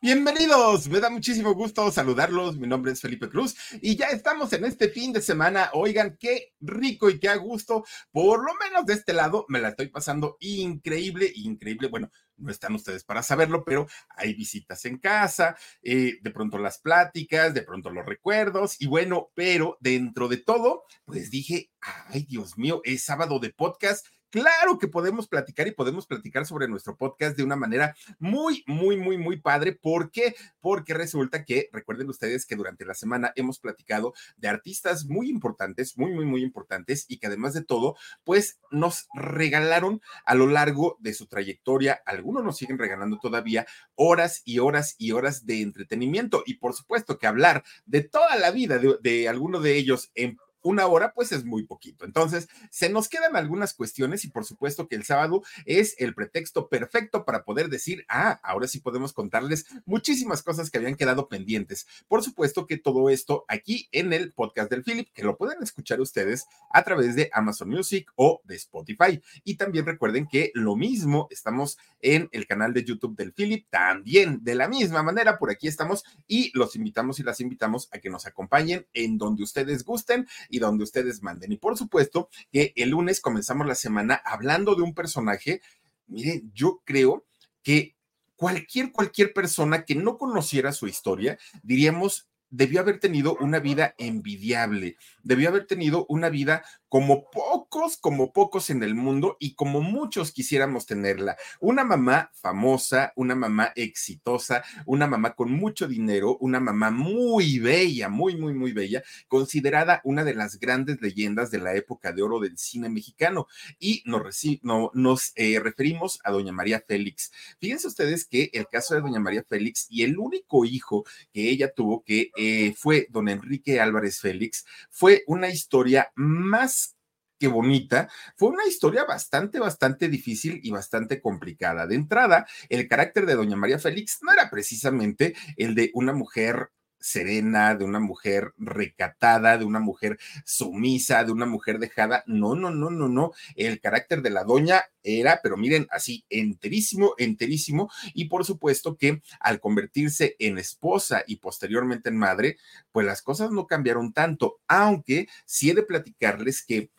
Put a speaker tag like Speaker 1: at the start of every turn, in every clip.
Speaker 1: Bienvenidos, me da muchísimo gusto saludarlos. Mi nombre es Felipe Cruz y ya estamos en este fin de semana. Oigan, qué rico y qué a gusto. Por lo menos de este lado me la estoy pasando increíble, increíble. Bueno, no están ustedes para saberlo, pero hay visitas en casa, eh, de pronto las pláticas, de pronto los recuerdos y bueno, pero dentro de todo, pues dije, ay Dios mío, es sábado de podcast Claro que podemos platicar y podemos platicar sobre nuestro podcast de una manera muy, muy, muy, muy padre. ¿Por qué? Porque resulta que, recuerden ustedes que durante la semana hemos platicado de artistas muy importantes, muy, muy, muy importantes y que además de todo, pues nos regalaron a lo largo de su trayectoria, algunos nos siguen regalando todavía horas y horas y horas de entretenimiento. Y por supuesto que hablar de toda la vida de, de alguno de ellos en una hora pues es muy poquito. Entonces, se nos quedan algunas cuestiones y por supuesto que el sábado es el pretexto perfecto para poder decir, ah, ahora sí podemos contarles muchísimas cosas que habían quedado pendientes. Por supuesto que todo esto aquí en el podcast del Philip, que lo pueden escuchar ustedes a través de Amazon Music o de Spotify. Y también recuerden que lo mismo estamos en el canal de YouTube del Philip, también de la misma manera, por aquí estamos y los invitamos y las invitamos a que nos acompañen en donde ustedes gusten y donde ustedes manden. Y por supuesto que el lunes comenzamos la semana hablando de un personaje, miren, yo creo que cualquier, cualquier persona que no conociera su historia, diríamos, debió haber tenido una vida envidiable, debió haber tenido una vida como pocos, como pocos en el mundo y como muchos quisiéramos tenerla. Una mamá famosa, una mamá exitosa, una mamá con mucho dinero, una mamá muy bella, muy, muy, muy bella, considerada una de las grandes leyendas de la época de oro del cine mexicano. Y nos, no, nos eh, referimos a doña María Félix. Fíjense ustedes que el caso de doña María Félix y el único hijo que ella tuvo, que eh, fue don Enrique Álvarez Félix, fue una historia más que bonita, fue una historia bastante, bastante difícil y bastante complicada. De entrada, el carácter de doña María Félix no era precisamente el de una mujer serena, de una mujer recatada, de una mujer sumisa, de una mujer dejada. No, no, no, no, no. El carácter de la doña era, pero miren, así enterísimo, enterísimo. Y por supuesto que al convertirse en esposa y posteriormente en madre, pues las cosas no cambiaron tanto, aunque sí he de platicarles que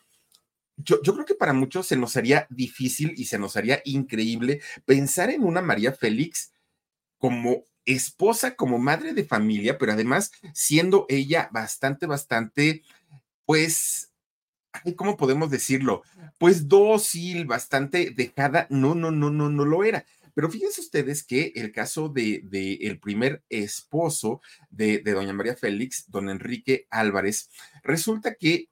Speaker 1: yo, yo, creo que para muchos se nos haría difícil y se nos haría increíble pensar en una María Félix como esposa, como madre de familia, pero además siendo ella bastante, bastante, pues, ¿cómo podemos decirlo? Pues dócil, bastante dejada. No, no, no, no, no lo era. Pero fíjense ustedes que el caso de, de el primer esposo de, de doña María Félix, don Enrique Álvarez, resulta que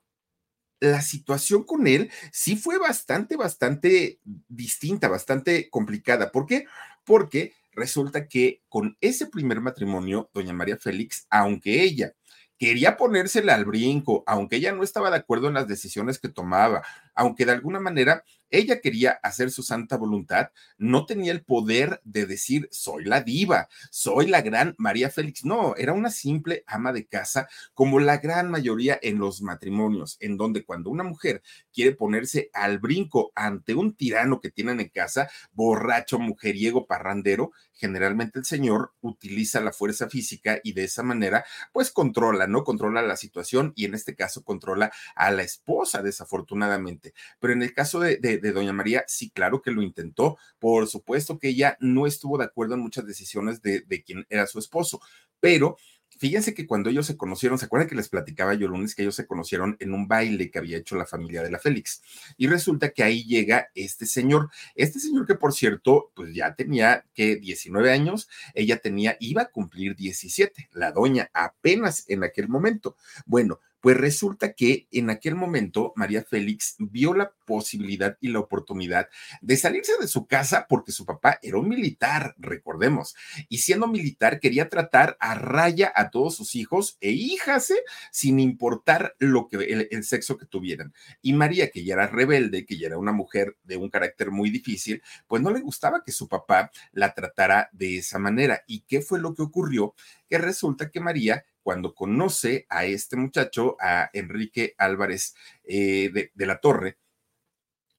Speaker 1: la situación con él sí fue bastante, bastante distinta, bastante complicada. ¿Por qué? Porque resulta que con ese primer matrimonio, doña María Félix, aunque ella quería ponérsela al brinco, aunque ella no estaba de acuerdo en las decisiones que tomaba, aunque de alguna manera ella quería hacer su santa voluntad, no tenía el poder de decir, soy la diva, soy la gran María Félix. No, era una simple ama de casa, como la gran mayoría en los matrimonios, en donde cuando una mujer quiere ponerse al brinco ante un tirano que tienen en casa, borracho, mujeriego, parrandero, generalmente el señor utiliza la fuerza física y de esa manera, pues controla, ¿no? Controla la situación y en este caso controla a la esposa, desafortunadamente. Pero en el caso de, doña María, sí, claro que lo intentó. Por supuesto que ella no estuvo de acuerdo en muchas decisiones de, de quien era su esposo, pero fíjense que cuando ellos se conocieron, ¿se acuerdan que les platicaba yo lunes que ellos se conocieron en un baile que había hecho la familia de la Félix? Y resulta que ahí llega este señor, este señor que por cierto, pues ya tenía que 19 años, ella tenía, iba a cumplir 17, la doña apenas en aquel momento. Bueno, pues resulta que en aquel momento María Félix vio la posibilidad y la oportunidad de salirse de su casa porque su papá era un militar, recordemos, y siendo militar quería tratar a raya a todos sus hijos e hijas, ¿eh? sin importar lo que el, el sexo que tuvieran. Y María, que ya era rebelde, que ya era una mujer de un carácter muy difícil, pues no le gustaba que su papá la tratara de esa manera. ¿Y qué fue lo que ocurrió? Que resulta que María cuando conoce a este muchacho, a Enrique Álvarez eh, de, la Torre,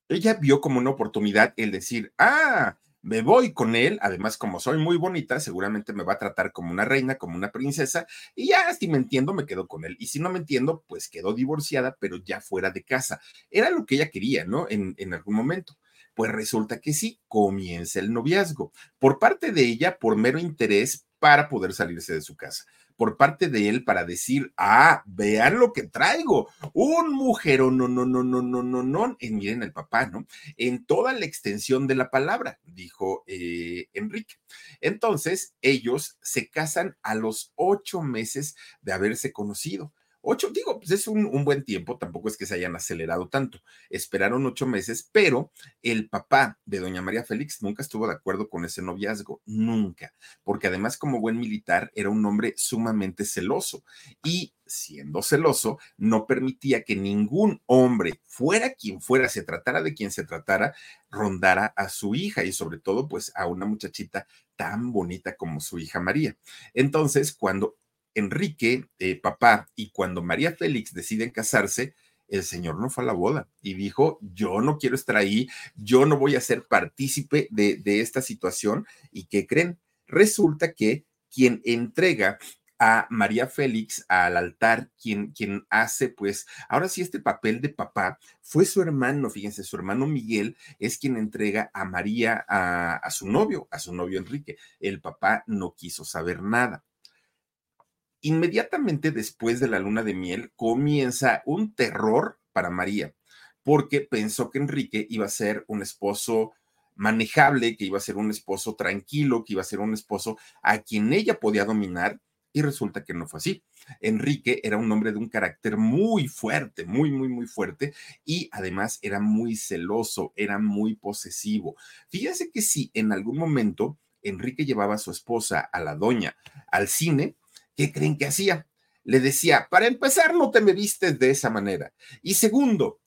Speaker 1: ella vio como una oportunidad el decir, ah, me voy con él, además como soy muy bonita, seguramente me va a tratar como una reina, como una princesa, y ya si me entiendo, me quedo con él. Y si no me entiendo, pues quedó divorciada, pero ya fuera de casa. Era lo que ella quería, ¿no? En, en algún momento. Pues resulta que sí, comienza el noviazgo. Por parte de ella, por mero interés para poder salirse de su casa por parte de él para decir, ah, vean lo que traigo, un mujerón, no, no, no, no, no, no, no, en, miren el papá, ¿no? En toda la extensión de la palabra, dijo eh, Enrique. Entonces, ellos se casan a los ocho meses de haberse conocido. Ocho, digo, pues es un, un, buen tiempo, tampoco es que se hayan acelerado tanto. Esperaron ocho meses, pero el papá de doña María Félix nunca estuvo de acuerdo con ese noviazgo, nunca, porque además como buen militar era un hombre sumamente celoso y siendo celoso, no permitía que ningún hombre, fuera quien fuera, se tratara de quien se tratara, rondara a su hija y sobre todo pues a una muchachita tan bonita como su hija María. Entonces, cuando Enrique, eh, papá, y cuando María Félix deciden casarse, el señor no fue a la boda y dijo, yo no quiero estar ahí, yo no voy a ser partícipe de, esta situación. ¿Y qué creen? Resulta que quien entrega a María Félix al altar, quien, quien hace, pues, ahora sí este papel de papá, fue su hermano, fíjense, su hermano Miguel es quien entrega a María a su novio, a su novio Enrique. El papá no quiso saber nada. Inmediatamente después de la luna de miel comienza un terror para María, porque pensó que Enrique iba a ser un esposo manejable, que iba a ser un esposo tranquilo, que iba a ser un esposo a quien ella podía dominar, y resulta que no fue así. Enrique era un hombre de un carácter muy fuerte, muy, muy, muy fuerte, y además era muy celoso, era muy posesivo. Fíjense que si en algún momento Enrique llevaba a su esposa, a la doña, al cine, ¿qué creen que hacía? Le decía, para empezar, no te me vistes de esa manera. Y segundo,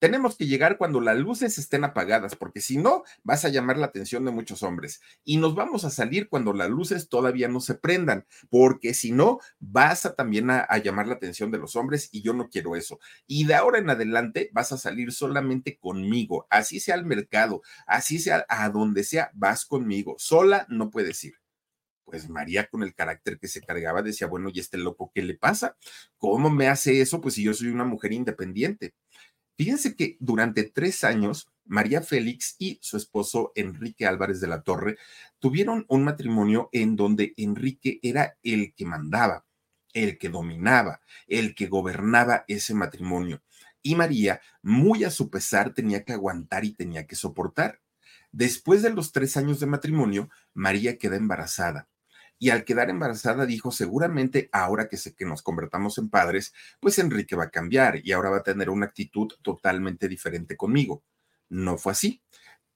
Speaker 1: tenemos que llegar cuando las luces estén apagadas, porque si no, vas a llamar la atención de muchos hombres. Y nos vamos a salir cuando las luces todavía no se prendan, porque si no, vas a también a, llamar la atención de los hombres y yo no quiero eso. Y de ahora en adelante vas a salir solamente conmigo, así sea al mercado, así sea a donde sea, vas conmigo. Sola no puedes ir pues María con el carácter que se cargaba decía, bueno, ¿y este loco qué le pasa? ¿Cómo me hace eso? Pues si yo soy una mujer independiente. Fíjense que durante tres años, María Félix y su esposo Enrique Álvarez de la Torre tuvieron un matrimonio en donde Enrique era el que mandaba, el que dominaba, el que gobernaba ese matrimonio. Y María, muy a su pesar, tenía que aguantar y tenía que soportar. Después de los tres años de matrimonio, María queda embarazada y al quedar embarazada dijo, seguramente ahora que sé que nos convertamos en padres, pues Enrique va a cambiar y ahora va a tener una actitud totalmente diferente conmigo. No fue así.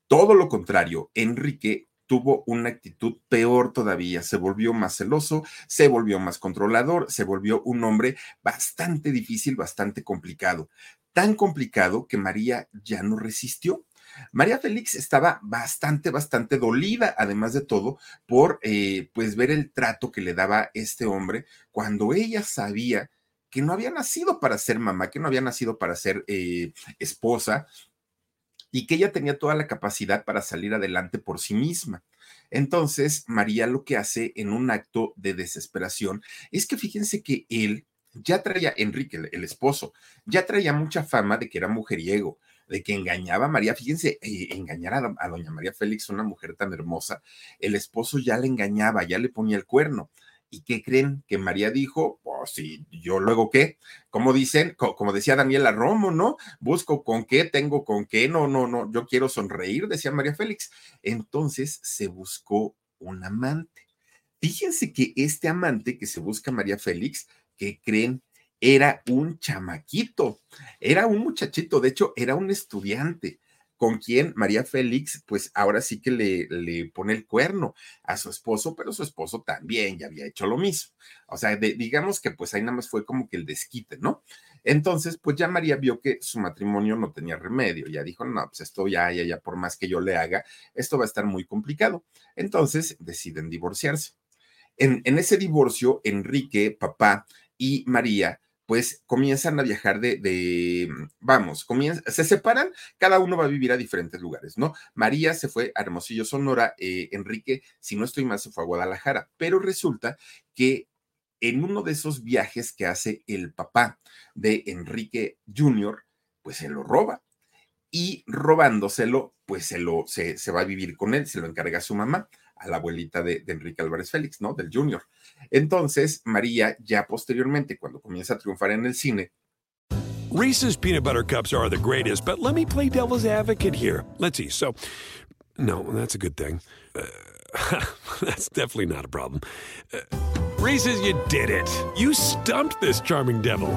Speaker 1: Todo lo contrario, Enrique tuvo una actitud peor todavía, se volvió más celoso, se volvió más controlador, se volvió un hombre bastante difícil, bastante complicado. Tan complicado que María ya no resistió María Félix estaba bastante, bastante dolida, además de todo, por eh, pues ver el trato que le daba este hombre cuando ella sabía que no había nacido para ser mamá, que no había nacido para ser eh, esposa y que ella tenía toda la capacidad para salir adelante por sí misma. Entonces, María lo que hace en un acto de desesperación es que fíjense que él ya traía, Enrique, el esposo, ya traía mucha fama de que era mujeriego, de que engañaba a María. Fíjense, eh, engañar a, doña María Félix, una mujer tan hermosa, el esposo ya le engañaba, ya le ponía el cuerno. ¿Y qué creen? Que María dijo, pues sí, yo luego qué, como dicen, como decía Daniela Romo, ¿no? Busco con qué, tengo con qué, no, no, no, yo quiero sonreír, decía María Félix. Entonces se buscó un amante. Fíjense que este amante que se busca María Félix, que creen? Era un chamaquito, era un muchachito, de hecho, era un estudiante con quien María Félix, pues ahora sí que le, le, pone el cuerno a su esposo, pero su esposo también ya había hecho lo mismo. O sea, digamos que pues ahí nada más fue como que el desquite, ¿no? Entonces, pues ya María vio que su matrimonio no tenía remedio, ya dijo, no, pues esto ya, ya, ya, por más que yo le haga, esto va a estar muy complicado. Entonces deciden divorciarse. En, en ese divorcio, Enrique, papá y María pues comienzan a viajar de, vamos, comienzan, se separan, cada uno va a vivir a diferentes lugares, ¿no? María se fue a Hermosillo, Sonora, eh, Enrique, si no estoy mal, se fue a Guadalajara, pero resulta que en uno de esos viajes que hace el papá de Enrique Jr., pues se lo roba y robándoselo, pues se lo, se, se va a vivir con él, se lo encarga a su mamá a la abuelita de, Enrique Álvarez Félix, ¿no? Del Junior. Entonces, María, ya posteriormente, cuando comienza a triunfar en el cine.
Speaker 2: Reese's peanut butter cups are the greatest, but let me play devil's advocate here. Let's see. So, no, that's a good thing. Uh, that's definitely not a problem. Uh, Reese's, you did it. You stumped this charming devil.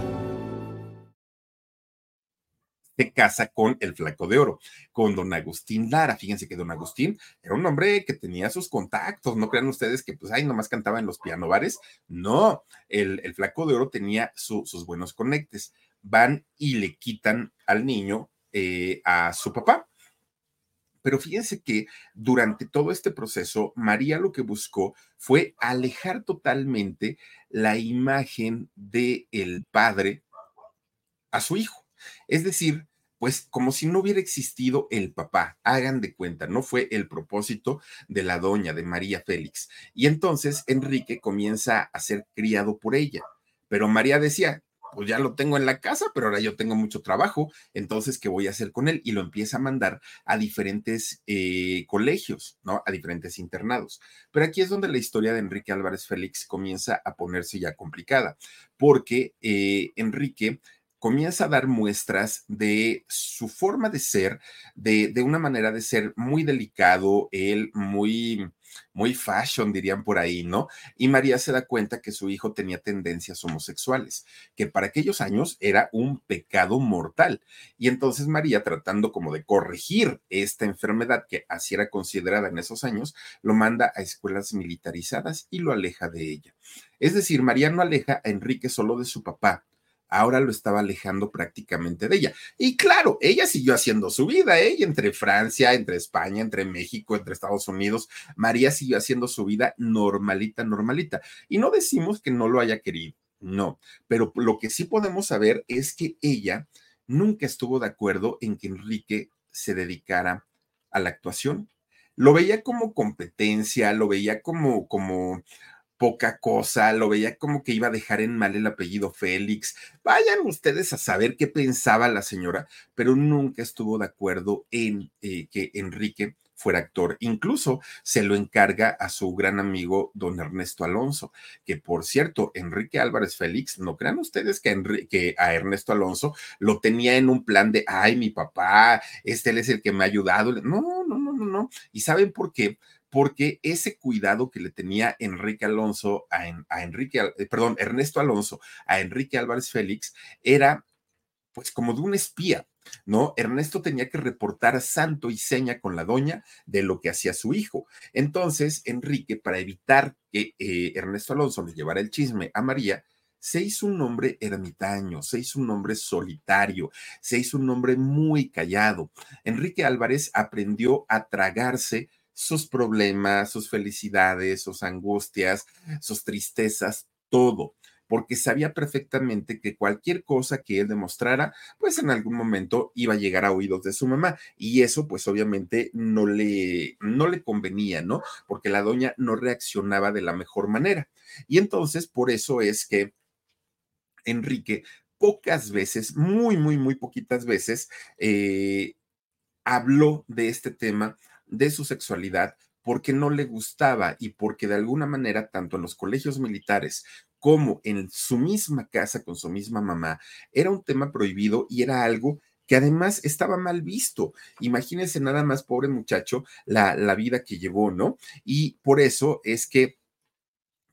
Speaker 1: Se casa con el flaco de oro, con don Agustín Lara. Fíjense que don Agustín era un hombre que tenía sus contactos, no crean ustedes que pues, ay, nomás cantaba en los pianobares. No, el, el flaco de oro tenía sus buenos conectes. Van y le quitan al niño eh, a su papá. Pero fíjense que durante todo este proceso, María lo que buscó fue alejar totalmente la imagen del el padre a su hijo. Es decir, pues como si no hubiera existido el papá, hagan de cuenta, no fue el propósito de la doña, de María Félix. Y entonces Enrique comienza a ser criado por ella, pero María decía, pues ya lo tengo en la casa, pero ahora yo tengo mucho trabajo, entonces, ¿qué voy a hacer con él? Y lo empieza a mandar a diferentes eh, colegios, ¿no? A diferentes internados. Pero aquí es donde la historia de Enrique Álvarez Félix comienza a ponerse ya complicada, porque eh, Enrique comienza a dar muestras de su forma de ser, de, de, una manera de ser muy delicado, él muy, muy fashion, dirían por ahí, ¿no? Y María se da cuenta que su hijo tenía tendencias homosexuales, que para aquellos años era un pecado mortal. Y entonces María, tratando como de corregir esta enfermedad que así era considerada en esos años, lo manda a escuelas militarizadas y lo aleja de ella. Es decir, María no aleja a Enrique solo de su papá, ahora lo estaba alejando prácticamente de ella. Y claro, ella siguió haciendo su vida, ¿eh? entre Francia, entre España, entre México, entre Estados Unidos, María siguió haciendo su vida normalita, normalita. Y no decimos que no lo haya querido, no, pero lo que sí podemos saber es que ella nunca estuvo de acuerdo en que Enrique se dedicara a la actuación. Lo veía como competencia, lo veía como, como poca cosa, lo veía como que iba a dejar en mal el apellido Félix. Vayan ustedes a saber qué pensaba la señora, pero nunca estuvo de acuerdo en eh, que Enrique fuera actor. Incluso se lo encarga a su gran amigo don Ernesto Alonso, que por cierto, Enrique Álvarez Félix, no crean ustedes que, a Ernesto Alonso lo tenía en un plan de, ay, mi papá, este él es el que me ha ayudado. No, no, no, no, no. ¿Y saben por qué? Porque ese cuidado que le tenía Enrique Alonso a, Enrique, eh, perdón, Ernesto Alonso a Enrique Álvarez Félix era pues como de un espía, ¿no? Ernesto tenía que reportar santo y seña con la doña de lo que hacía su hijo. Entonces, Enrique, para evitar que eh, Ernesto Alonso le llevara el chisme a María, se hizo un hombre ermitaño, se hizo un hombre solitario, se hizo un hombre muy callado. Enrique Álvarez aprendió a tragarse sus problemas, sus felicidades, sus angustias, sus tristezas, todo, porque sabía perfectamente que cualquier cosa que él demostrara, pues en algún momento iba a llegar a oídos de su mamá y eso pues obviamente no le no le convenía, ¿no? Porque la doña no reaccionaba de la mejor manera. Y entonces por eso es que Enrique pocas veces, muy, muy, muy poquitas veces, eh, habló de este tema de su sexualidad porque no le gustaba y porque de alguna manera, tanto en los colegios militares como en su misma casa con su misma mamá, era un tema prohibido y era algo que además estaba mal visto. Imagínense nada más, pobre muchacho, la, la vida que llevó, ¿no? Y por eso es que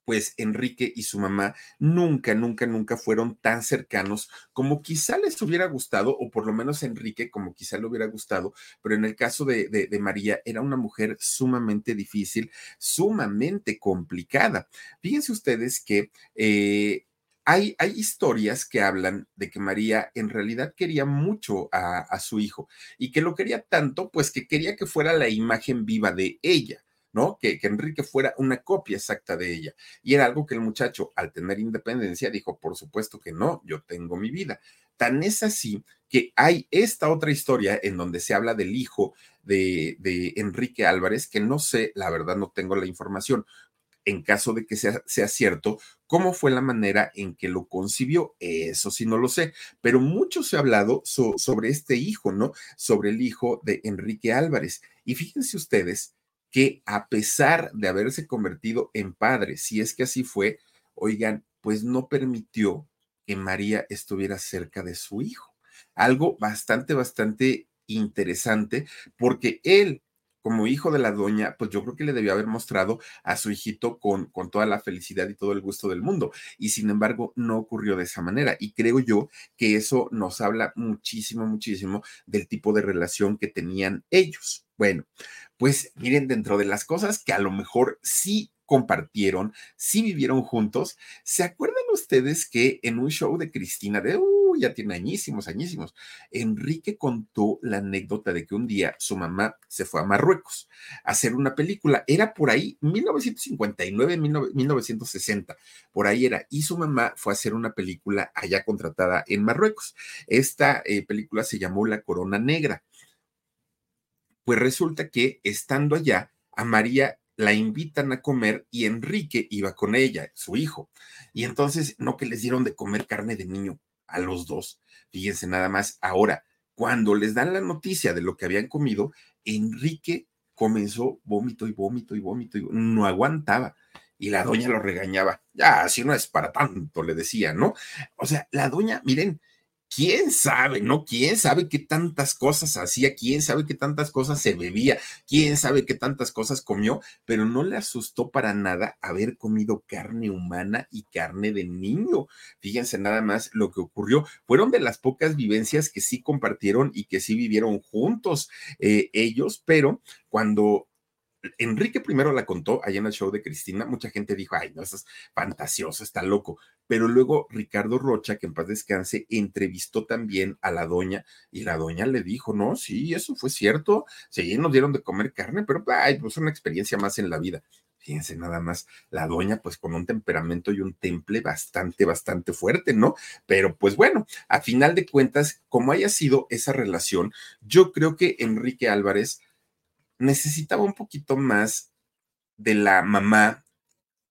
Speaker 1: pues Enrique y su mamá nunca, nunca, nunca fueron tan cercanos como quizá les hubiera gustado, o por lo menos Enrique como quizá le hubiera gustado, pero en el caso de, María era una mujer sumamente difícil, sumamente complicada. Fíjense ustedes que... Eh, hay, hay, historias que hablan de que María en realidad quería mucho a, su hijo y que lo quería tanto, pues que quería que fuera la imagen viva de ella. ¿No? Que, que, Enrique fuera una copia exacta de ella. Y era algo que el muchacho, al tener independencia, dijo, por supuesto que no, yo tengo mi vida. Tan es así que hay esta otra historia en donde se habla del hijo de, de Enrique Álvarez, que no sé, la verdad no tengo la información, en caso de que sea, sea, cierto, cómo fue la manera en que lo concibió. Eso sí no lo sé, pero mucho se ha hablado sobre este hijo, ¿no? Sobre el hijo de Enrique Álvarez. Y fíjense ustedes que a pesar de haberse convertido en padre, si es que así fue, oigan, pues no permitió que María estuviera cerca de su hijo. Algo bastante, bastante interesante, porque él, como hijo de la doña, pues yo creo que le debió haber mostrado a su hijito con, con toda la felicidad y todo el gusto del mundo. Y sin embargo, no ocurrió de esa manera. Y creo yo que eso nos habla muchísimo, muchísimo del tipo de relación que tenían ellos. Bueno, pues miren, dentro de las cosas que a lo mejor sí compartieron, sí vivieron juntos, ¿se acuerdan ustedes que en un show de Cristina de, uh, ya tiene añísimos, añísimos, Enrique contó la anécdota de que un día su mamá se fue a Marruecos a hacer una película, era por ahí 1959, 1960, por ahí era, y su mamá fue a hacer una película allá contratada en Marruecos. Esta eh, película se llamó La Corona Negra pues resulta que estando allá, a María la invitan a comer y Enrique iba con ella, su hijo. Y entonces, no que les dieron de comer carne de niño a los dos. Fíjense nada más, ahora, cuando les dan la noticia de lo que habían comido, Enrique comenzó vómito y vómito y vómito y no aguantaba. Y la doña lo regañaba. Ya, así no es para tanto, le decía, ¿no? O sea, la doña, miren, quién sabe, ¿no? ¿Quién sabe qué tantas cosas hacía? ¿Quién sabe qué tantas cosas se bebía? ¿Quién sabe qué tantas cosas comió? Pero no le asustó para nada haber comido carne humana y carne de niño. Fíjense nada más lo que ocurrió. Fueron de las pocas vivencias que sí compartieron y que sí vivieron juntos eh, ellos, pero cuando Enrique primero la contó allá en el show de Cristina, mucha gente dijo, ay, no, eso es fantasioso, está loco. Pero luego Ricardo Rocha, que en paz descanse, entrevistó también a la doña y la doña le dijo, no, sí, eso fue cierto, sí, nos dieron de comer carne, pero, ay, pues una experiencia más en la vida. Fíjense nada más, la doña pues con un temperamento y un temple bastante, bastante fuerte, ¿no? Pero pues bueno, a final de cuentas, como haya sido esa relación, yo creo que Enrique Álvarez necesitaba un poquito más de la mamá,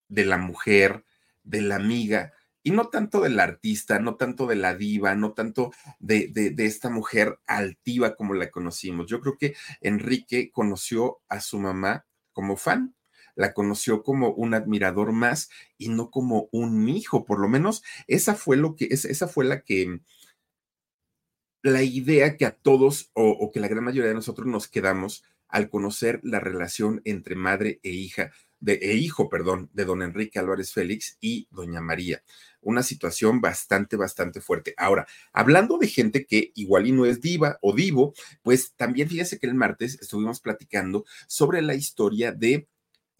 Speaker 1: de la mujer, de la amiga, y no tanto del artista, no tanto de la diva, no tanto de, de, esta mujer altiva como la conocimos. Yo creo que Enrique conoció a su mamá como fan, la conoció como un admirador más y no como un hijo, por lo menos esa fue lo que, esa fue la que, la idea que a todos o, o que la gran mayoría de nosotros nos quedamos al conocer la relación entre madre e hija, de, e hijo, perdón, de don Enrique Álvarez Félix y doña María. Una situación bastante, bastante fuerte. Ahora, hablando de gente que igual y no es diva o divo, pues también fíjese que el martes estuvimos platicando sobre la historia de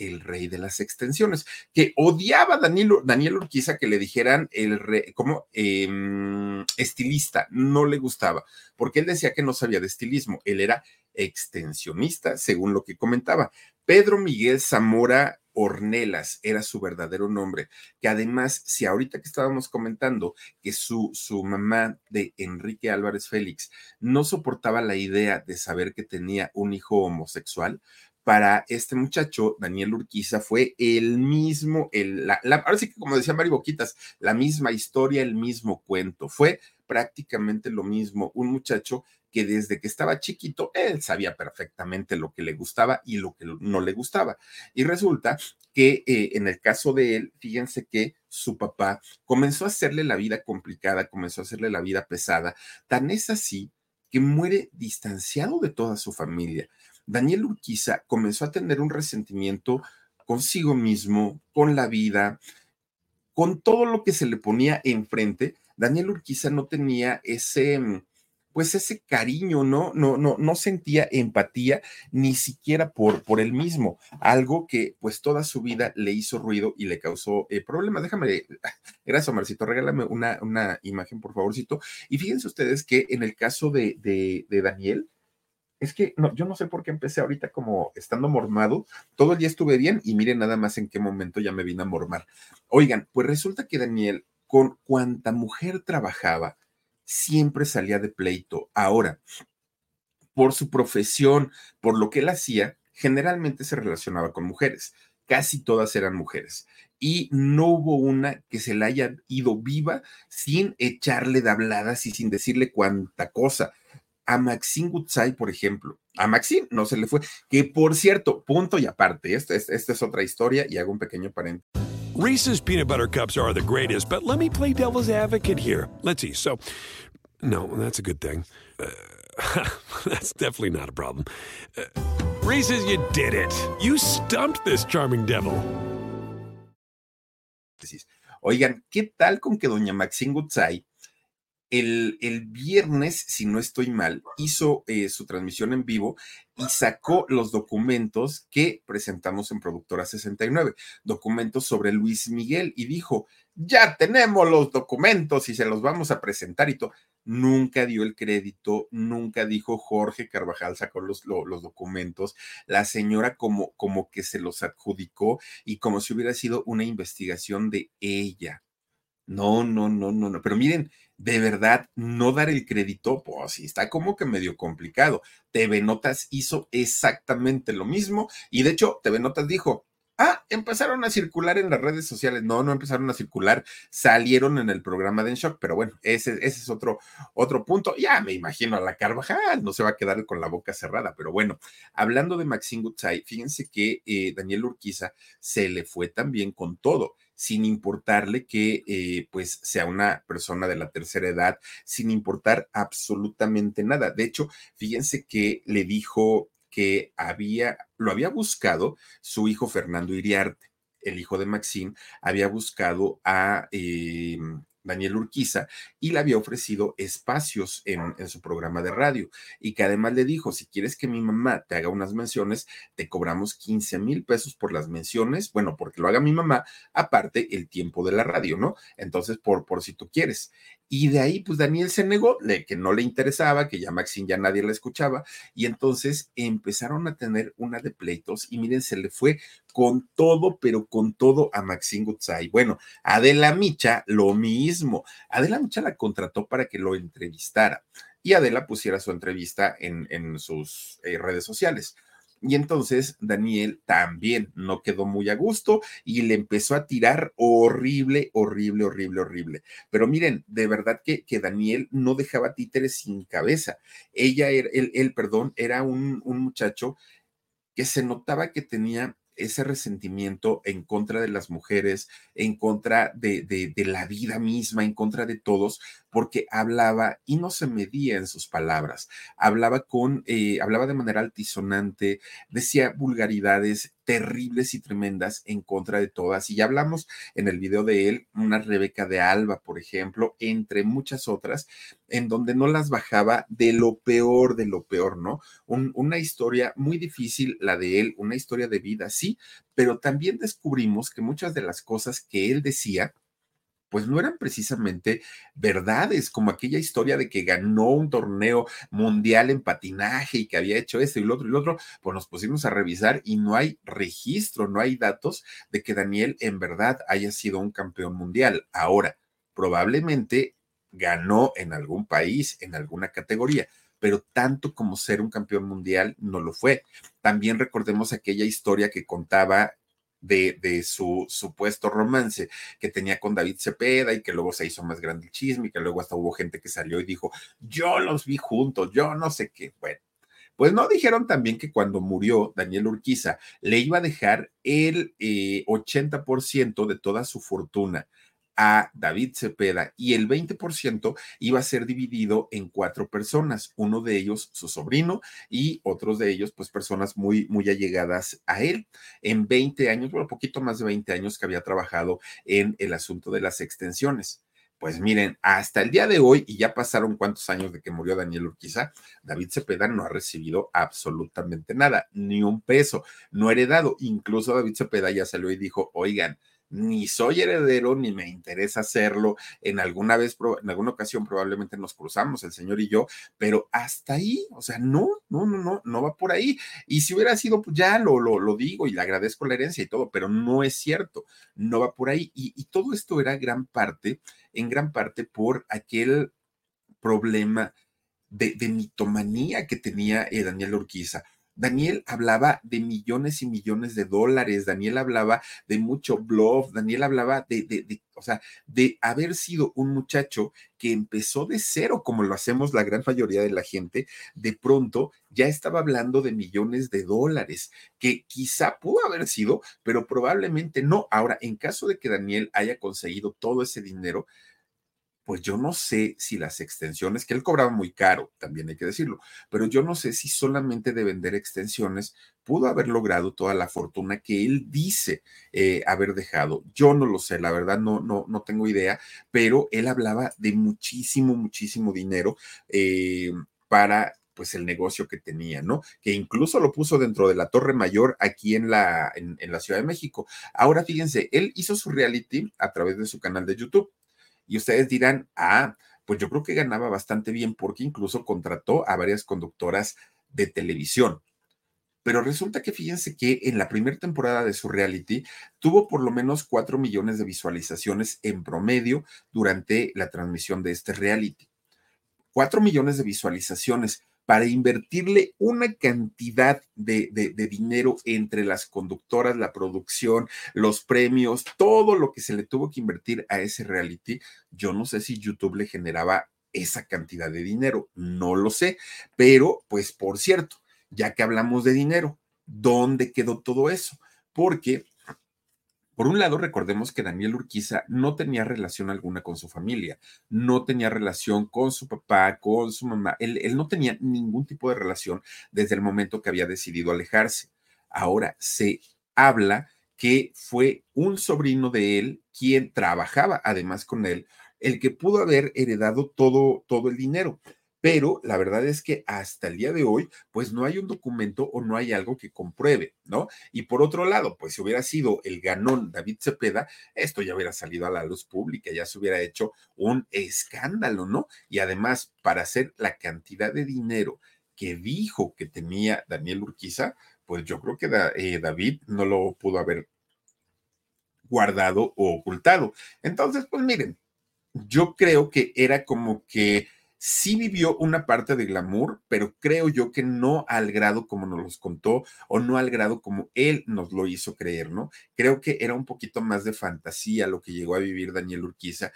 Speaker 1: el rey de las extensiones, que odiaba a Daniel, Daniel Urquiza que le dijeran el rey, como em, estilista, no le gustaba, porque él decía que no sabía de estilismo, él era extensionista, según lo que comentaba. Pedro Miguel Zamora Ornelas era su verdadero nombre, que además, si ahorita que estábamos comentando que su, su mamá de Enrique Álvarez Félix no soportaba la idea de saber que tenía un hijo homosexual, para este muchacho, Daniel Urquiza, fue el mismo, el, ahora sí que como decía Mari Boquitas, la misma historia, el mismo cuento. Fue prácticamente lo mismo, un muchacho que desde que estaba chiquito, él sabía perfectamente lo que le gustaba y lo que no le gustaba. Y resulta que eh, en el caso de él, fíjense que su papá comenzó a hacerle la vida complicada, comenzó a hacerle la vida pesada. Tan es así que muere distanciado de toda su familia. Daniel Urquiza comenzó a tener un resentimiento consigo mismo, con la vida, con todo lo que se le ponía enfrente. Daniel Urquiza no tenía ese mm, pues ese cariño, ¿no? No, no, no sentía empatía ni siquiera por, por él mismo, algo que pues toda su vida le hizo ruido y le causó eh, problemas. Déjame, gracias Omarcito, regálame una, una imagen, por favorcito. Y fíjense ustedes que en el caso de, de, de Daniel, es que no, yo no sé por qué empecé ahorita como estando mormado. Todo el día estuve bien y miren nada más en qué momento ya me vine a mormar. Oigan, pues resulta que Daniel, con cuanta mujer trabajaba, siempre salía de pleito. Ahora, por su profesión, por lo que él hacía, generalmente se relacionaba con mujeres. Casi todas eran mujeres. Y no hubo una que se la haya ido viva sin echarle de habladas y sin decirle cuánta cosa. A Maxine Gutzai, por ejemplo, a Maxine no se le fue, que por cierto, punto y aparte, esta, esta es otra historia y hago un pequeño paréntesis.
Speaker 2: Reese's peanut butter cups are the greatest, but let me play devil's advocate here. Let's see. So, no, that's a good thing. Uh, that's definitely not a problem. Uh, Reese's, you did it. You stumped this charming devil.
Speaker 1: Oigan, ¿qué tal con que doña Maxine Gutzai el, el, viernes, si no estoy mal, hizo eh, su transmisión en vivo y sacó los documentos que presentamos en Productora 69, documentos sobre Luis Miguel, y dijo, ya tenemos los documentos y se los vamos a presentar y todo. Nunca dio el crédito, nunca dijo Jorge Carvajal sacó los, los, documentos, la señora como, como que se los adjudicó y como si hubiera sido una investigación de ella. No, no, no, no, no. Pero miren, de verdad, no dar el crédito, pues sí, está como que medio complicado. TV Notas hizo exactamente lo mismo y de hecho, TV Notas dijo, Ah, empezaron a circular en las redes sociales. No, no empezaron a circular, salieron en el programa de En Shock, pero bueno, ese, ese es otro, otro punto. Ya me imagino a la Carvajal, no se va a quedar con la boca cerrada, pero bueno, hablando de Maxine Gutzai, fíjense que eh, Daniel Urquiza se le fue también con todo sin importarle que eh, pues sea una persona de la tercera edad, sin importar absolutamente nada. De hecho, fíjense que le dijo que había, lo había buscado su hijo Fernando Iriarte, el hijo de Maxine, había buscado a eh, Daniel Urquiza, y le había ofrecido espacios en, en, su programa de radio y que además le dijo, si quieres que mi mamá te haga unas menciones, te cobramos 15 mil pesos por las menciones, bueno, porque lo haga mi mamá, aparte el tiempo de la radio, ¿no? Entonces, por, por si tú quieres. Y de ahí, pues Daniel se negó, de que no le interesaba, que ya Maxine ya nadie la escuchaba, y entonces empezaron a tener una de pleitos, y miren, se le fue con todo, pero con todo a Maxine Gutzai. Bueno, Adela Micha, lo mismo. Adela Micha la contrató para que lo entrevistara, y Adela pusiera su entrevista en, en sus eh, redes sociales. Y entonces Daniel también no quedó muy a gusto y le empezó a tirar horrible, horrible, horrible, horrible. Pero miren, de verdad que, que Daniel no dejaba títeres sin cabeza. Ella, era, él, él perdón, era un, un muchacho que se notaba que tenía ese resentimiento en contra de las mujeres, en contra de, de, la vida misma, en contra de todos, porque hablaba y no se medía en sus palabras, hablaba con, eh, hablaba de manera altisonante, decía vulgaridades terribles y tremendas en contra de todas. Y ya hablamos en el video de él, una Rebeca de Alba, por ejemplo, entre muchas otras, en donde no las bajaba de lo peor, de lo peor, ¿no? Un, una historia muy difícil, la de él, una historia de vida, sí, pero también descubrimos que muchas de las cosas que él decía, pues no eran precisamente verdades, como aquella historia de que ganó un torneo mundial en patinaje y que había hecho esto y lo otro y lo otro, pues nos pusimos a revisar y no hay registro, no hay datos de que Daniel en verdad haya sido un campeón mundial. Ahora, probablemente ganó en algún país, en alguna categoría, pero tanto como ser un campeón mundial no lo fue. También recordemos aquella historia que contaba de, su supuesto romance que tenía con David Cepeda y que luego se hizo más grande el chisme y que luego hasta hubo gente que salió y dijo, yo los vi juntos, yo no sé qué. Bueno, pues no dijeron también que cuando murió Daniel Urquiza le iba a dejar el eh, 80% de toda su fortuna a David Cepeda y el 20% iba a ser dividido en cuatro personas, uno de ellos su sobrino y otros de ellos pues personas muy muy allegadas a él. En 20 años, bueno, poquito más de 20 años que había trabajado en el asunto de las extensiones. Pues miren, hasta el día de hoy, y ya pasaron cuántos años de que murió Daniel Urquiza, David Cepeda no ha recibido absolutamente nada, ni un peso, no heredado. Incluso David Cepeda ya salió y dijo, oigan, ni soy heredero, ni me interesa hacerlo. En alguna vez, en alguna ocasión probablemente nos cruzamos, el señor y yo, pero hasta ahí, o sea, no, no, no, no, no va por ahí. Y si hubiera sido, pues ya lo, lo, lo digo y le agradezco la herencia y todo, pero no es cierto, no va por ahí. Y, todo esto era gran parte, en gran parte por aquel problema de, de mitomanía que tenía eh, Daniel Urquiza Daniel hablaba de millones y millones de dólares, Daniel hablaba de mucho bluff, Daniel hablaba de, de, de, o sea, de haber sido un muchacho que empezó de cero, como lo hacemos la gran mayoría de la gente, de pronto ya estaba hablando de millones de dólares, que quizá pudo haber sido, pero probablemente no. Ahora, en caso de que Daniel haya conseguido todo ese dinero, pues yo no sé si las extensiones, que él cobraba muy caro, también hay que decirlo, pero yo no sé si solamente de vender extensiones pudo haber logrado toda la fortuna que él dice eh, haber dejado. Yo no lo sé, la verdad no, no, no tengo idea, pero él hablaba de muchísimo, muchísimo dinero eh, para pues el negocio que tenía, ¿no? Que incluso lo puso dentro de la Torre Mayor aquí en la, en, en la Ciudad de México. Ahora fíjense, él hizo su reality a través de su canal de YouTube y ustedes dirán, ah, pues yo creo que ganaba bastante bien porque incluso contrató a varias conductoras de televisión. Pero resulta que fíjense que en la primera temporada de su reality tuvo por lo menos cuatro millones de visualizaciones en promedio durante la transmisión de este reality. Cuatro millones de visualizaciones para invertirle una cantidad de, de, dinero entre las conductoras, la producción, los premios, todo lo que se le tuvo que invertir a ese reality. Yo no sé si YouTube le generaba esa cantidad de dinero, no lo sé, pero pues por cierto, ya que hablamos de dinero, ¿dónde quedó todo eso? Porque por un lado, recordemos que Daniel Urquiza no tenía relación alguna con su familia, no tenía relación con su papá, con su mamá, él, él, no tenía ningún tipo de relación desde el momento que había decidido alejarse. Ahora se habla que fue un sobrino de él quien trabajaba además con él, el que pudo haber heredado todo, todo el dinero pero la verdad es que hasta el día de hoy, pues no hay un documento o no hay algo que compruebe, ¿no? Y por otro lado, pues si hubiera sido el ganón David Cepeda, esto ya hubiera salido a la luz pública, ya se hubiera hecho un escándalo, ¿no? Y además, para hacer la cantidad de dinero que dijo que tenía Daniel Urquiza, pues yo creo que eh, David no lo pudo haber guardado o ocultado. Entonces, pues miren, yo creo que era como que sí vivió una parte de glamour, pero creo yo que no al grado como nos los contó o no al grado como él nos lo hizo creer, ¿no? Creo que era un poquito más de fantasía lo que llegó a vivir Daniel Urquiza.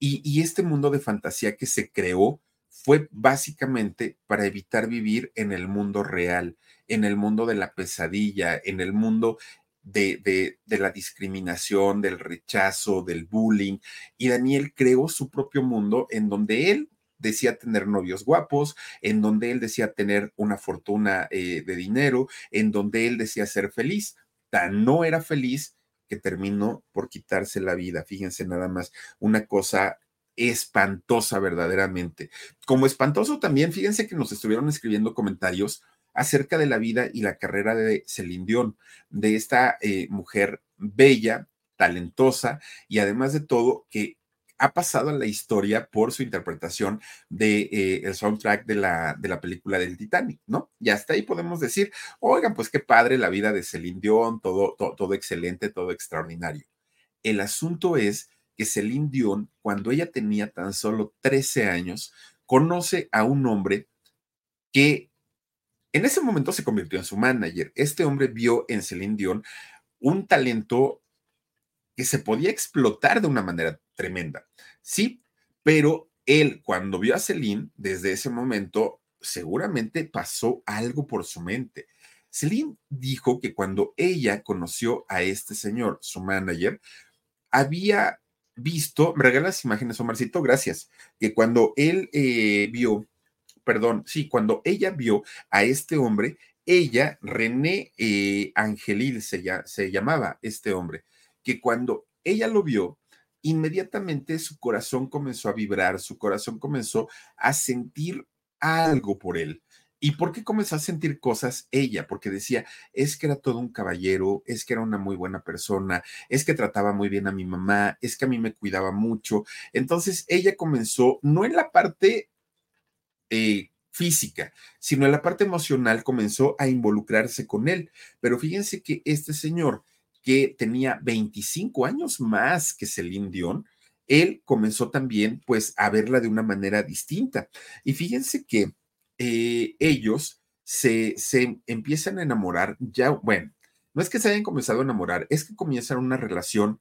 Speaker 1: Y, este mundo de fantasía que se creó fue básicamente para evitar vivir en el mundo real, en el mundo de la pesadilla, en el mundo de, la discriminación, del rechazo, del bullying. Y Daniel creó su propio mundo en donde él decía tener novios guapos, en donde él decía tener una fortuna eh, de dinero, en donde él decía ser feliz. Tan no era feliz que terminó por quitarse la vida. Fíjense nada más, una cosa espantosa verdaderamente. Como espantoso también, fíjense que nos estuvieron escribiendo comentarios acerca de la vida y la carrera de Celine Dion, de esta eh, mujer bella, talentosa y además de todo que ha pasado a la historia por su interpretación de eh, el soundtrack de la, de la película del Titanic, ¿no? Y hasta ahí podemos decir, oigan, pues qué padre la vida de Celine Dion, todo, todo, todo excelente, todo extraordinario. El asunto es que Celine Dion, cuando ella tenía tan solo 13 años, conoce a un hombre que en ese momento se convirtió en su manager. Este hombre vio en Celine Dion un talento que se podía explotar de una manera tremenda. Sí, pero él cuando vio a Celine, desde ese momento, seguramente pasó algo por su mente. Celine dijo que cuando ella conoció a este señor, su manager, había visto, me regalas imágenes, Omarcito, gracias, que cuando él eh, vio, perdón, sí, cuando ella vio a este hombre, ella, René eh, Angelil se, se llamaba este hombre, que cuando ella lo vio, inmediatamente su corazón comenzó a vibrar, su corazón comenzó a sentir algo por él. ¿Y por qué comenzó a sentir cosas ella? Porque decía, es que era todo un caballero, es que era una muy buena persona, es que trataba muy bien a mi mamá, es que a mí me cuidaba mucho. Entonces ella comenzó, no en la parte eh, física, sino en la parte emocional, comenzó a involucrarse con él. Pero fíjense que este señor, que tenía 25 años más que Celine Dion, él comenzó también pues a verla de una manera distinta. Y fíjense que eh, ellos se, se empiezan a enamorar ya, bueno, no es que se hayan comenzado a enamorar, es que comienzan una relación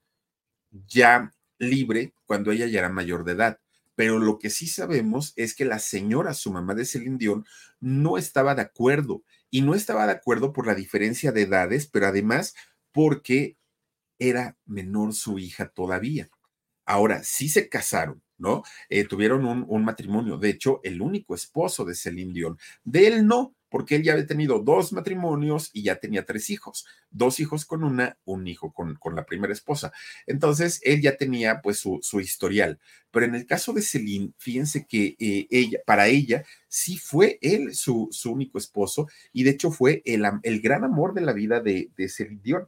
Speaker 1: ya libre cuando ella ya era mayor de edad. Pero lo que sí sabemos es que la señora, su mamá de Celine Dion, no estaba de acuerdo. Y no estaba de acuerdo por la diferencia de edades, pero además porque era menor su hija todavía. Ahora, sí se casaron, ¿no? Eh, tuvieron un, matrimonio, de hecho, el único esposo de Celine Dion. De él no, porque él ya había tenido dos matrimonios y ya tenía tres hijos, dos hijos con una, un hijo con, con la primera esposa. Entonces, él ya tenía pues su, su, historial. Pero en el caso de Celine, fíjense que eh, ella, para ella, sí fue él su, su, único esposo y de hecho fue el, el gran amor de la vida de, de Celine Dion.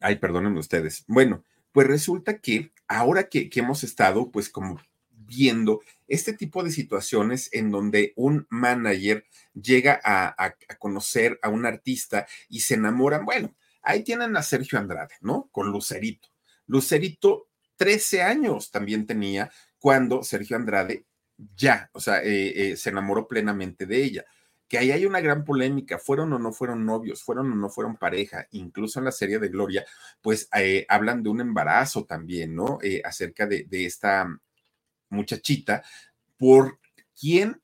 Speaker 1: Ay, perdónenme ustedes. Bueno, pues resulta que ahora que, hemos estado, pues como viendo este tipo de situaciones en donde un manager llega a, conocer a un artista y se enamoran, bueno, ahí tienen a Sergio Andrade, ¿no? Con Lucerito. Lucerito, 13 años también tenía cuando Sergio Andrade ya, o sea, eh, eh, se enamoró plenamente de ella que ahí hay una gran polémica, fueron o no fueron novios, fueron o no fueron pareja, incluso en la serie de Gloria, pues eh, hablan de un embarazo también, ¿no? Eh, acerca de, esta muchachita, por quien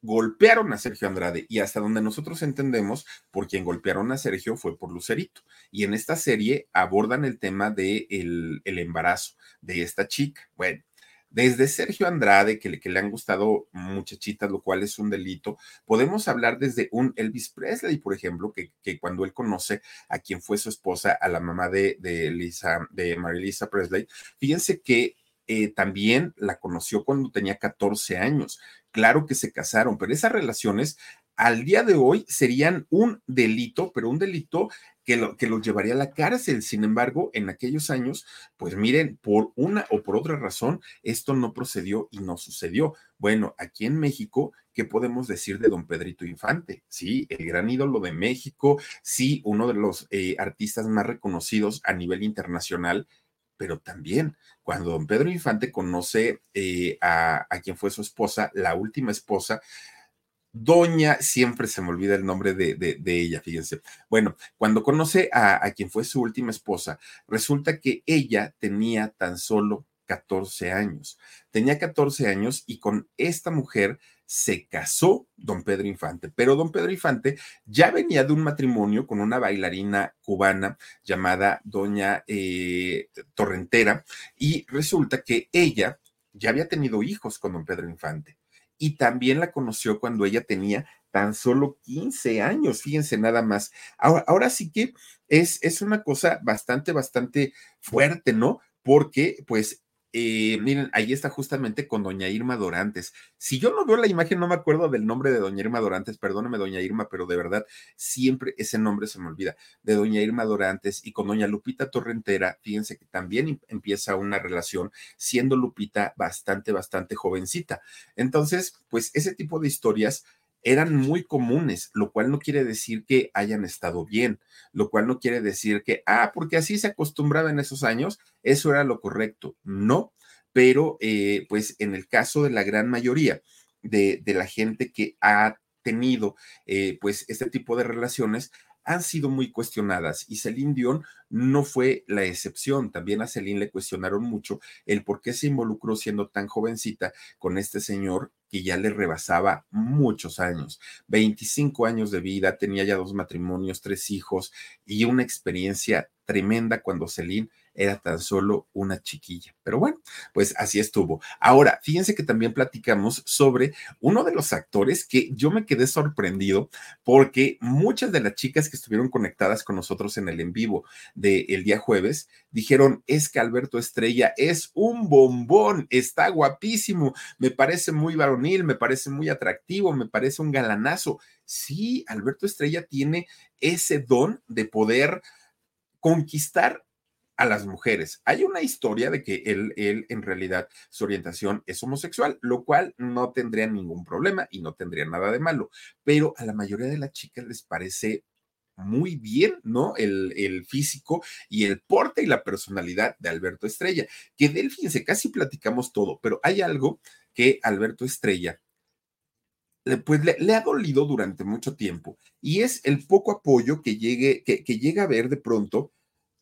Speaker 1: golpearon a Sergio Andrade y hasta donde nosotros entendemos, por quien golpearon a Sergio fue por Lucerito. Y en esta serie abordan el tema del de el embarazo de esta chica. Bueno, desde Sergio Andrade, que le, que le han gustado muchachitas, lo cual es un delito. Podemos hablar desde un Elvis Presley, por ejemplo, que, que cuando él conoce a quien fue su esposa, a la mamá de, de Lisa, de Marilisa Presley, fíjense que eh, también la conoció cuando tenía 14 años. Claro que se casaron, pero esas relaciones al día de hoy serían un delito, pero un delito que, lo, que los llevaría a la cárcel. Sin embargo, en aquellos años, pues miren, por una o por otra razón, esto no procedió y no sucedió. Bueno, aquí en México, ¿qué podemos decir de don Pedrito Infante? Sí, el gran ídolo de México, sí, uno de los eh, artistas más reconocidos a nivel internacional pero también cuando don Pedro Infante conoce eh, a, a, quien fue su esposa, la última esposa, Doña, siempre se me olvida el nombre de, ella, fíjense. Bueno, cuando conoce a, a, quien fue su última esposa, resulta que ella tenía tan solo 14 años. Tenía 14 años y con esta mujer se casó don Pedro Infante, pero don Pedro Infante ya venía de un matrimonio con una bailarina cubana llamada doña eh, Torrentera y resulta que ella ya había tenido hijos con don Pedro Infante y también la conoció cuando ella tenía tan solo 15 años, fíjense nada más. Ahora, ahora sí que es, es una cosa bastante, bastante fuerte, ¿no? Porque pues eh, miren, ahí está justamente con doña Irma Dorantes. Si yo no veo la imagen, no me acuerdo del nombre de doña Irma Dorantes, perdóneme doña Irma, pero de verdad siempre ese nombre se me olvida, de doña Irma Dorantes y con doña Lupita Torrentera, fíjense que también em, empieza una relación siendo Lupita bastante, bastante jovencita. Entonces, pues ese tipo de historias eran muy comunes, lo cual no quiere decir que hayan estado bien, lo cual no quiere decir que, ah, porque así se acostumbraba en esos años, eso era lo correcto. No, pero eh, pues en el caso de la gran mayoría de, de la gente que ha tenido eh, pues este tipo de relaciones, han sido muy cuestionadas y Celine Dion no fue la excepción. También a Celine le cuestionaron mucho el por qué se involucró siendo tan jovencita con este señor que ya le rebasaba muchos años, 25 años de vida, tenía ya dos matrimonios, tres hijos y una experiencia tremenda cuando Celine era tan solo una chiquilla. Pero bueno, pues así estuvo. Ahora, fíjense que también platicamos sobre uno de los actores que yo me quedé sorprendido porque muchas de las chicas que estuvieron conectadas con nosotros en el en vivo del día jueves dijeron, es que Alberto Estrella es un bombón, está guapísimo, me parece muy varonil, me parece muy atractivo, me parece un galanazo. Sí, Alberto Estrella tiene ese don de poder conquistar a las mujeres. Hay una historia de que él, él en realidad su orientación es homosexual, lo cual no tendría ningún problema y no tendría nada de malo, pero a la mayoría de las chicas les parece muy bien, ¿no? El, el, físico y el porte y la personalidad de Alberto Estrella, que de él, fíjense, casi platicamos todo, pero hay algo que Alberto Estrella pues le, le, ha dolido durante mucho tiempo y es el poco apoyo que llegue, que, que llega a ver de pronto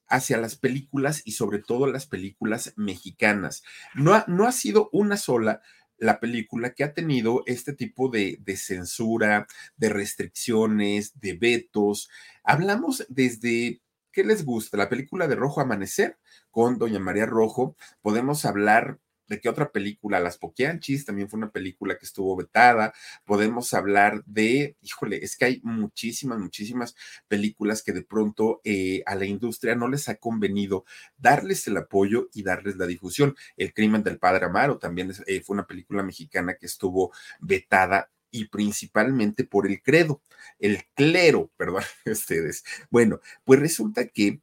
Speaker 1: hacia las películas y sobre todo las películas mexicanas. No ha, no ha sido una sola la película que ha tenido este tipo de, de, censura, de restricciones, de vetos. Hablamos desde, ¿qué les gusta? La película de Rojo Amanecer con Doña María Rojo. Podemos hablar ¿De qué otra película? Las Poquianchis también fue una película que estuvo vetada. Podemos hablar de, híjole, es que hay muchísimas, muchísimas películas que de pronto eh, a la industria no les ha convenido darles el apoyo y darles la difusión. El crimen del padre Amaro también eh, fue una película mexicana que estuvo vetada y principalmente por el credo, el clero, perdón ustedes. Bueno, pues resulta que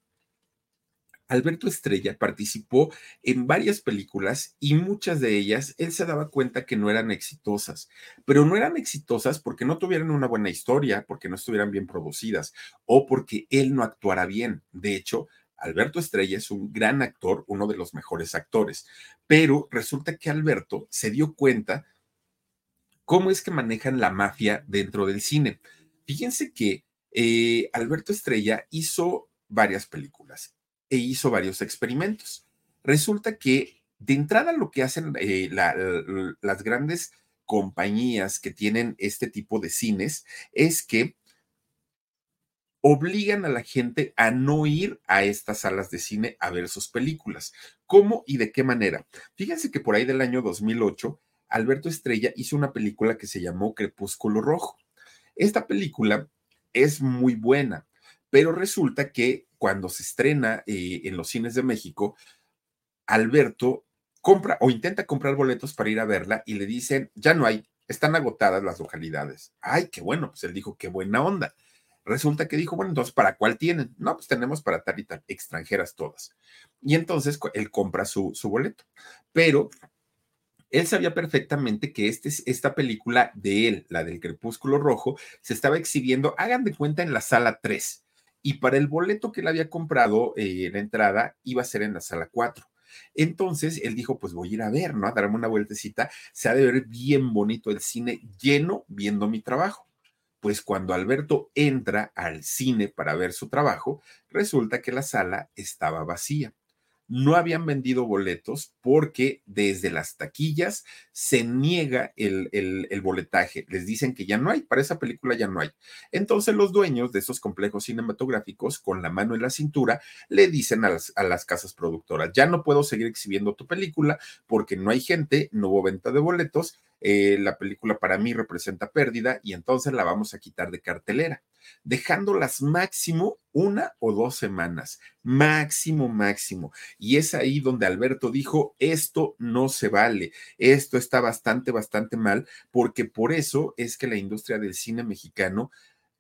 Speaker 1: Alberto Estrella participó en varias películas y muchas de ellas él se daba cuenta que no eran exitosas, pero no eran exitosas porque no tuvieran una buena historia, porque no estuvieran bien producidas o porque él no actuara bien. De hecho, Alberto Estrella es un gran actor, uno de los mejores actores, pero resulta que Alberto se dio cuenta cómo es que manejan la mafia dentro del cine. Fíjense que eh, Alberto Estrella hizo varias películas e hizo varios experimentos. Resulta que de entrada lo que hacen eh, la, las grandes compañías que tienen este tipo de cines es que obligan a la gente a no ir a estas salas de cine a ver sus películas. ¿Cómo y de qué manera? Fíjense que por ahí del año 2008, Alberto Estrella hizo una película que se llamó Crepúsculo Rojo. Esta película es muy buena, pero resulta que cuando se estrena eh, en los cines de México, Alberto compra o intenta comprar boletos para ir a verla y le dicen, ya no hay, están agotadas las localidades. Ay, qué bueno, pues él dijo, qué buena onda. Resulta que dijo, bueno, entonces, ¿para cuál tienen? No, pues tenemos para tal y tal, extranjeras todas. Y entonces él compra su, su boleto. Pero él sabía perfectamente que este, esta película de él, la del Crepúsculo Rojo, se estaba exhibiendo, hagan de cuenta, en la sala 3 y para el boleto que él había comprado en eh, la entrada iba a ser en la sala 4. Entonces él dijo, pues voy a ir a ver, ¿no? A darme una vueltecita. Se ha de ver bien bonito el cine lleno viendo mi trabajo. Pues cuando Alberto entra al cine para ver su trabajo, resulta que la sala estaba vacía no habían vendido boletos porque desde las taquillas se niega el, el, boletaje. Les dicen que ya no hay, para esa película ya no hay. Entonces los dueños de esos complejos cinematográficos, con la mano en la cintura, le dicen a las, a las casas productoras, ya no puedo seguir exhibiendo tu película porque no hay gente, no hubo venta de boletos, eh, la película para mí representa pérdida y entonces la vamos a quitar de cartelera. Dejándolas máximo una o dos semanas, máximo, máximo. Y es ahí donde Alberto dijo, esto no se vale, esto está bastante, bastante mal, porque por eso es que la industria del cine mexicano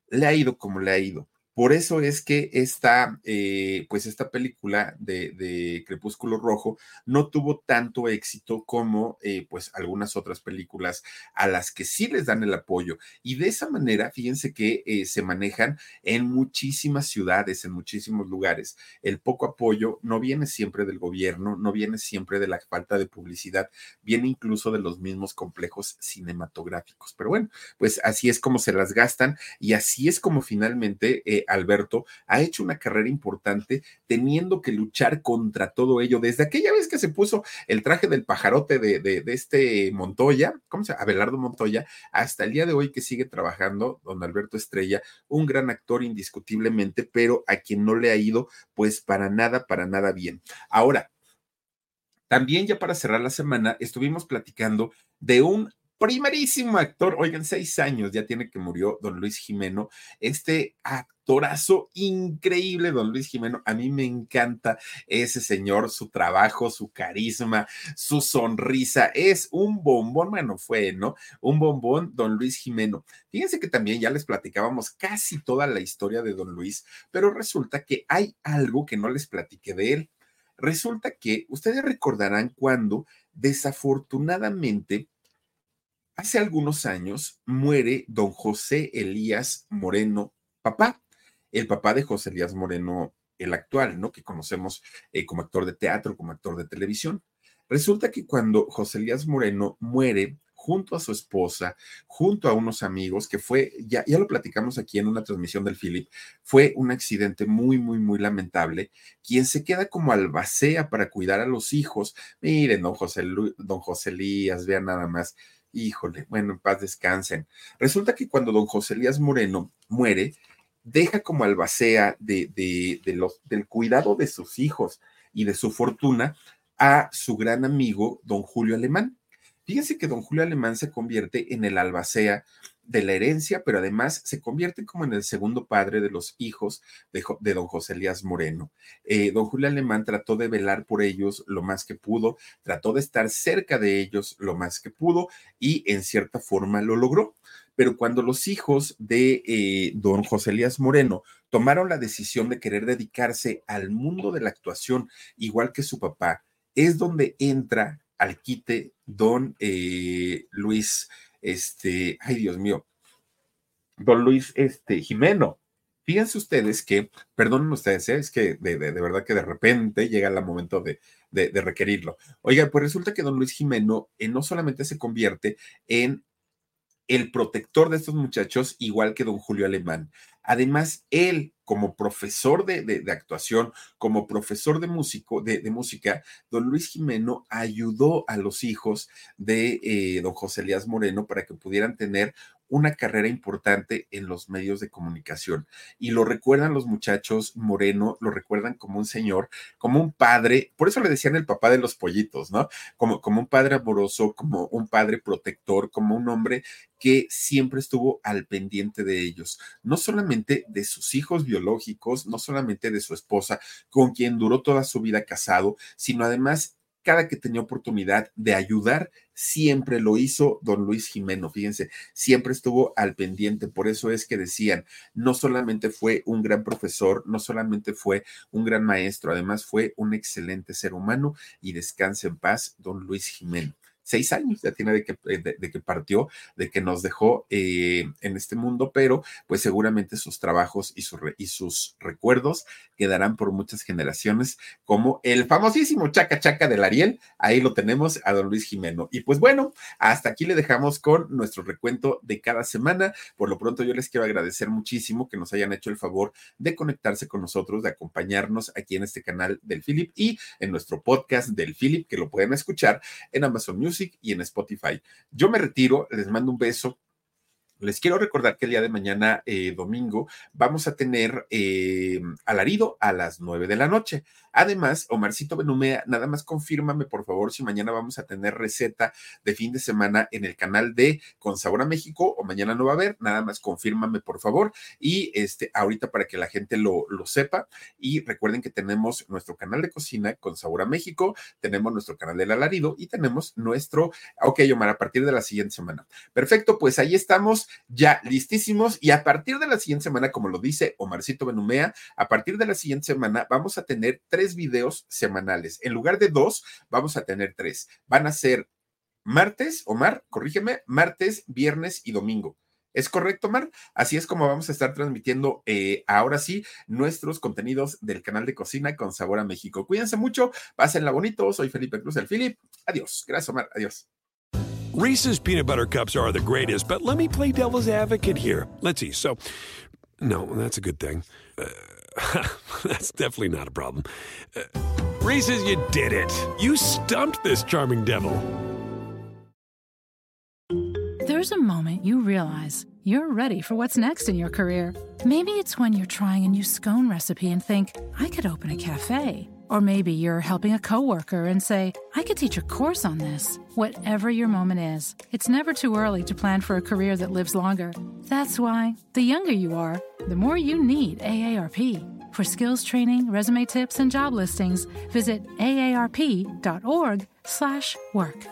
Speaker 1: le ha ido como le ha ido. Por eso es que esta, eh, pues esta película de, Crepúsculo Rojo no tuvo tanto éxito como eh, pues algunas otras películas a las que sí les dan el apoyo. Y de esa manera, fíjense que eh, se manejan en muchísimas ciudades, en muchísimos lugares. El poco apoyo no viene siempre del gobierno, no viene siempre de la falta de publicidad, viene incluso de los mismos complejos cinematográficos. Pero bueno, pues así es como se las gastan y así es como finalmente Alberto, ha hecho una carrera importante teniendo que luchar contra todo ello. Desde aquella vez que se puso el traje del pajarote de, este Montoya, ¿cómo se llama? Abelardo Montoya, hasta el día de hoy que sigue trabajando, don Alberto Estrella, un gran actor indiscutiblemente, pero a quien no le ha ido pues para nada, para nada bien. Ahora, también ya para cerrar la semana, estuvimos platicando de un primerísimo actor, oigan, seis años ya tiene que murió don Luis Jimeno, este actorazo increíble, don Luis Jimeno, a mí me encanta ese señor, su trabajo, su carisma, su sonrisa, es un bombón, bueno, fue, ¿no? Un bombón, don Luis Jimeno. Fíjense que también ya les platicábamos casi toda la historia de don Luis, pero resulta que hay algo que no les platiqué de él. Resulta que ustedes recordarán cuando desafortunadamente Hace algunos años muere don José Elías Moreno, papá, el papá de José Elías Moreno, el actual, ¿no? Que conocemos eh, como actor de teatro, como actor de televisión. Resulta que cuando José Elías Moreno muere, junto a su esposa, junto a unos amigos, que fue, ya, ya lo platicamos aquí en una transmisión del Philip, fue un accidente muy, muy, muy lamentable. Quien se queda como albacea para cuidar a los hijos, miren, don José, don José Elías, vean nada más, híjole, bueno, en paz descansen. Resulta que cuando don José Elías Moreno muere, deja como albacea del cuidado de sus hijos y de su fortuna a su gran amigo, don Julio Alemán. Fíjense que don Julio Alemán se convierte en el albacea de la herencia, pero además se convierte como en el segundo padre de los hijos de, don José Elías Moreno. Eh, don Julio Alemán trató de velar por ellos lo más que pudo, trató de estar cerca de ellos lo más que pudo y en cierta forma lo logró. Pero cuando los hijos de eh, don José Elías Moreno tomaron la decisión de querer dedicarse al mundo de la actuación, igual que su papá, es donde entra al quite don eh, Luis este, ay Dios mío, don Luis este, Jimeno. Fíjense ustedes que, perdonen ustedes, ¿eh? es que de, verdad que de repente llega el momento de, de, requerirlo. Oiga, pues resulta que don Luis Jimeno eh, no solamente se convierte en el protector de estos muchachos, igual que don Julio Alemán. Además, él, como profesor de, actuación, como profesor de, músico, de, música, don Luis Jimeno ayudó a los hijos de eh, don José Elías Moreno para que pudieran tener una carrera importante en los medios de comunicación. Y lo recuerdan los muchachos Moreno, lo recuerdan como un señor, como un padre, por eso le decían el papá de los pollitos, ¿no? Como, como un padre amoroso, como un padre protector, como un hombre que siempre estuvo al pendiente de ellos, no solamente de sus hijos biológicos, no solamente de su esposa, con quien duró toda su vida casado, sino además cada que tenía oportunidad de ayudar, siempre lo hizo don Luis Jimeno. Fíjense, siempre estuvo al pendiente. Por eso es que decían, no solamente fue un gran profesor, no solamente fue un gran maestro, además fue un excelente ser humano y descanse en paz, don Luis Jimeno seis años ya tiene de que, eh, de, que partió, de que nos dejó eh, en este mundo, pero pues seguramente sus trabajos y, y sus recuerdos quedarán por muchas generaciones, como el famosísimo Chaca Chaca del Ariel, ahí lo tenemos a don Luis Jimeno. Y pues bueno, hasta aquí le dejamos con nuestro recuento de cada semana. Por lo pronto yo les quiero agradecer muchísimo que nos hayan hecho el favor de conectarse con nosotros, de acompañarnos aquí en este canal del Philip y en nuestro podcast del Philip, que lo pueden escuchar en Amazon Music y en Spotify. Yo me retiro, les mando un beso Les quiero recordar que el día de mañana, eh, domingo, vamos a tener eh, alarido a las nueve de la noche. Además, Omarcito Benumea, nada más confírmame, por favor, si mañana vamos a tener receta de fin de semana en el canal de Con Sabor a México o mañana no va a haber. Nada más confírmame, por favor. Y este, ahorita para que la gente lo, lo sepa. Y recuerden que tenemos nuestro canal de cocina Con Sabor a México, tenemos nuestro canal del alarido y tenemos nuestro. Ok, Omar, a partir de la siguiente semana. Perfecto, pues ahí estamos ya listísimos. Y a partir de la siguiente semana, como lo dice Omarcito Benumea, a partir de la siguiente semana vamos a tener tres videos semanales. En lugar de dos, vamos a tener tres. Van a ser martes, Omar, corrígeme, martes, viernes y domingo. ¿Es correcto, Omar? Así es como vamos a estar transmitiendo eh, ahora sí nuestros contenidos del canal de cocina con sabor a México. Cuídense mucho, pásenla bonito. Soy Felipe Cruz, el Philip. Adiós. Gracias, Omar. Adiós.
Speaker 2: Reese's peanut butter cups are the greatest, but let me play devil's advocate here. Let's see. So, no, that's a good thing. Uh, That's definitely not a problem. Uh, Reese's, you did it. You stumped this charming devil.
Speaker 3: There's a moment you realize you're ready for what's next in your career. Maybe it's when you're trying a new scone recipe and think, I could open a cafe. Or maybe you're helping a coworker and say, I could teach a course on this. Whatever your moment is, it's never too early to plan for a career that lives longer. That's why, the younger you are, the more you need AARP. For skills training, resume tips, and job listings, visit aarp.org/work.